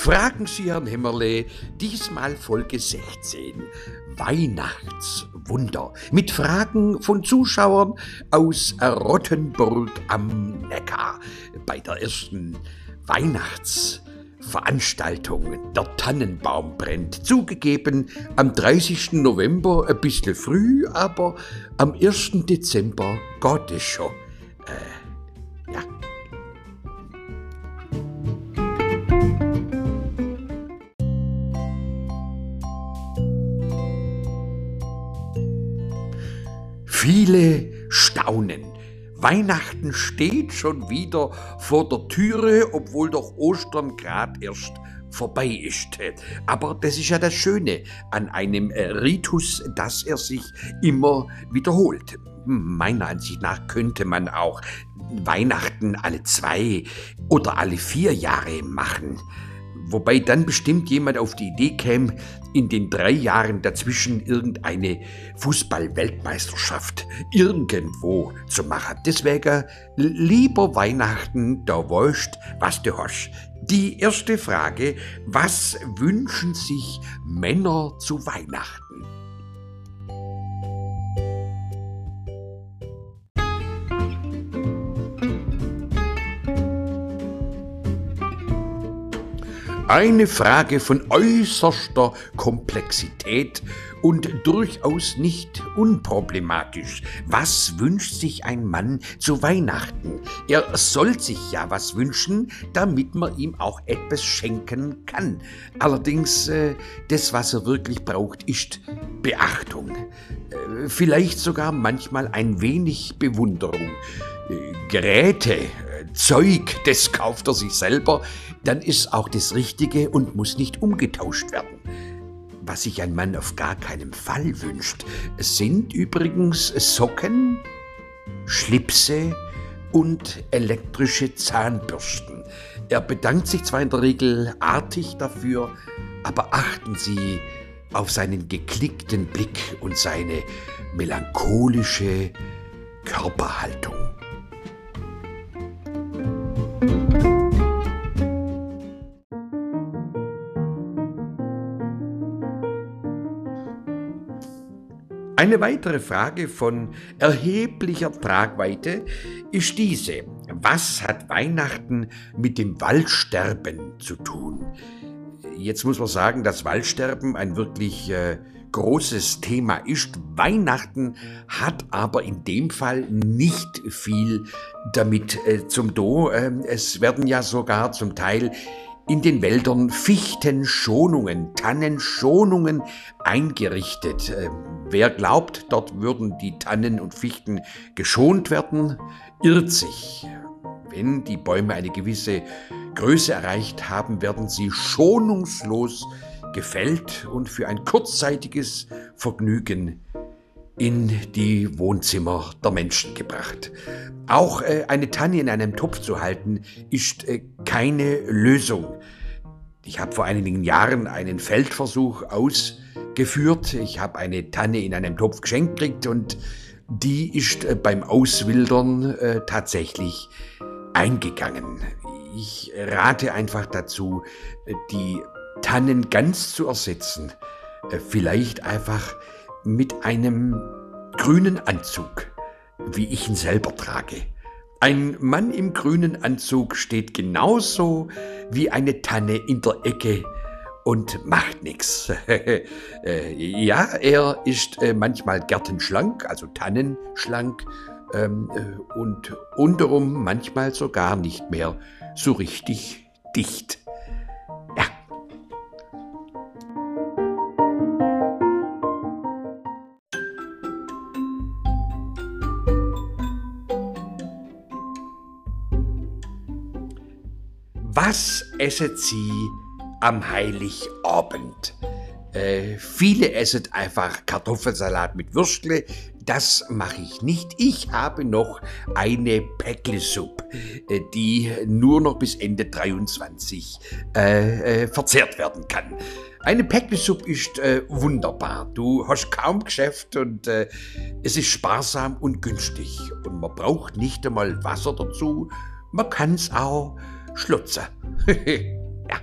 Fragen Sie Herrn Hemmerle, diesmal Folge 16. Weihnachtswunder. Mit Fragen von Zuschauern aus Rottenburg am Neckar. Bei der ersten Weihnachtsveranstaltung. Der Tannenbaum brennt. Zugegeben, am 30. November ein bisschen früh, aber am 1. Dezember geht es schon. Äh, Viele staunen. Weihnachten steht schon wieder vor der Türe, obwohl doch Ostern grad erst vorbei ist. Aber das ist ja das Schöne an einem Ritus, dass er sich immer wiederholt. Meiner Ansicht nach könnte man auch Weihnachten alle zwei oder alle vier Jahre machen. Wobei dann bestimmt jemand auf die Idee käme, in den drei Jahren dazwischen irgendeine Fußball-Weltmeisterschaft irgendwo zu machen. Deswegen lieber Weihnachten, da weißt, was du hast. Die erste Frage, was wünschen sich Männer zu Weihnachten? Eine Frage von äußerster Komplexität und durchaus nicht unproblematisch. Was wünscht sich ein Mann zu Weihnachten? Er soll sich ja was wünschen, damit man ihm auch etwas schenken kann. Allerdings, äh, das, was er wirklich braucht, ist Beachtung. Äh, vielleicht sogar manchmal ein wenig Bewunderung. Äh, Geräte, Zeug, das kauft er sich selber, dann ist auch das Richtige und muss nicht umgetauscht werden. Was sich ein Mann auf gar keinen Fall wünscht, sind übrigens Socken, Schlipse und elektrische Zahnbürsten. Er bedankt sich zwar in der Regel artig dafür, aber achten Sie auf seinen geklickten Blick und seine melancholische Körperhaltung. Eine weitere Frage von erheblicher Tragweite ist diese. Was hat Weihnachten mit dem Waldsterben zu tun? Jetzt muss man sagen, dass Waldsterben ein wirklich äh, großes Thema ist. Weihnachten hat aber in dem Fall nicht viel damit äh, zum Do. Äh, es werden ja sogar zum Teil in den Wäldern Fichtenschonungen, Tannenschonungen eingerichtet. Ähm, wer glaubt, dort würden die Tannen und Fichten geschont werden, irrt sich. Wenn die Bäume eine gewisse Größe erreicht haben, werden sie schonungslos gefällt und für ein kurzzeitiges Vergnügen in die Wohnzimmer der Menschen gebracht. Auch äh, eine Tanne in einem Topf zu halten, ist äh, keine Lösung. Ich habe vor einigen Jahren einen Feldversuch ausgeführt. Ich habe eine Tanne in einem Topf geschenkt gekriegt und die ist äh, beim Auswildern tatsächlich eingegangen. Ich rate einfach dazu, die Tannen ganz zu ersetzen. Vielleicht einfach mit einem grünen Anzug, wie ich ihn selber trage. Ein Mann im grünen Anzug steht genauso wie eine Tanne in der Ecke und macht nichts. Äh, ja, er ist äh, manchmal gärtenschlank, also tannenschlank, ähm, äh, und unterum manchmal sogar nicht mehr so richtig dicht. Was essen Sie am Heiligabend? Äh, viele essen einfach Kartoffelsalat mit Würstle. Das mache ich nicht. Ich habe noch eine Päcklesuppe, äh, die nur noch bis Ende 23 äh, äh, verzehrt werden kann. Eine Päcklesuppe ist äh, wunderbar. Du hast kaum Geschäft und äh, es ist sparsam und günstig. Und man braucht nicht einmal Wasser dazu. Man kann es auch Schlutze. ja.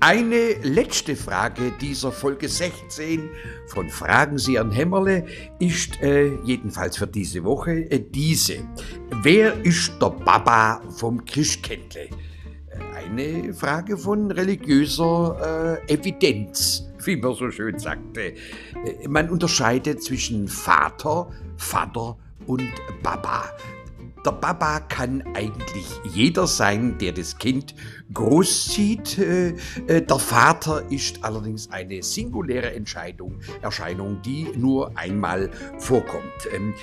Eine letzte Frage dieser Folge 16 von Fragen Sie an Hämmerle ist äh, jedenfalls für diese Woche äh, diese. Wer ist der Baba vom Christkindle? Eine Frage von religiöser äh, Evidenz, wie man so schön sagte. Äh, man unterscheidet zwischen Vater, Vater und Baba. Der Baba kann eigentlich jeder sein, der das Kind großzieht. Äh, äh, der Vater ist allerdings eine singuläre Entscheidung, Erscheinung, die nur einmal vorkommt. Ähm,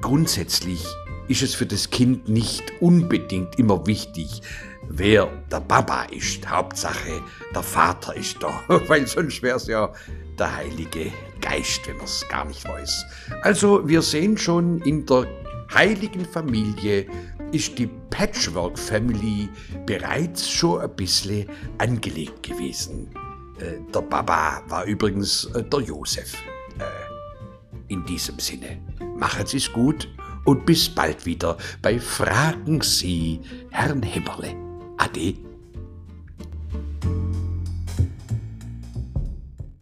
grundsätzlich ist es für das Kind nicht unbedingt immer wichtig, wer der Baba ist. Hauptsache, der Vater ist da, weil sonst wäre es ja der Heilige Geist, wenn man es gar nicht weiß. Also wir sehen schon in der heiligen Familie ist die Patchwork Family bereits schon ein bisschen angelegt gewesen. Äh, der Baba war übrigens äh, der Josef. Äh, in diesem Sinne, machen Sie es gut und bis bald wieder bei Fragen Sie Herrn Himmerle. Ade.